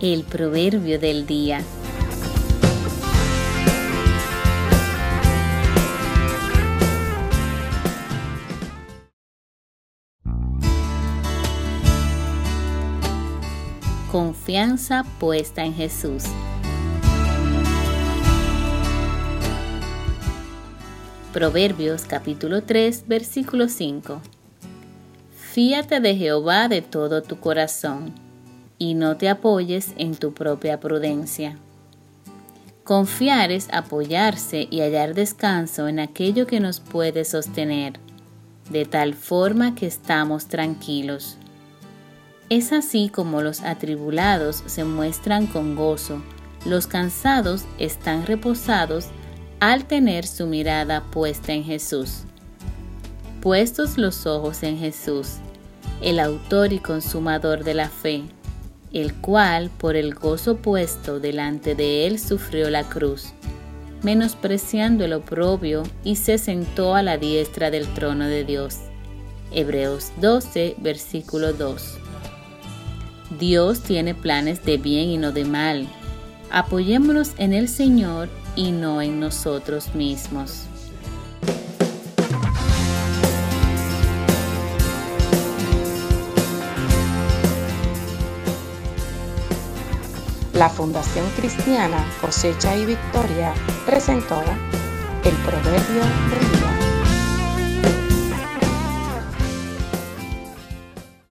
El proverbio del día. Confianza puesta en Jesús. Proverbios capítulo 3 versículo 5. Fíate de Jehová de todo tu corazón y no te apoyes en tu propia prudencia. Confiar es apoyarse y hallar descanso en aquello que nos puede sostener, de tal forma que estamos tranquilos. Es así como los atribulados se muestran con gozo, los cansados están reposados al tener su mirada puesta en Jesús. Puestos los ojos en Jesús, el autor y consumador de la fe, el cual por el gozo puesto delante de él sufrió la cruz, menospreciando el oprobio y se sentó a la diestra del trono de Dios. Hebreos 12, versículo 2. Dios tiene planes de bien y no de mal. Apoyémonos en el Señor y no en nosotros mismos. La Fundación Cristiana Cosecha y Victoria presentó el Proverbio del Día.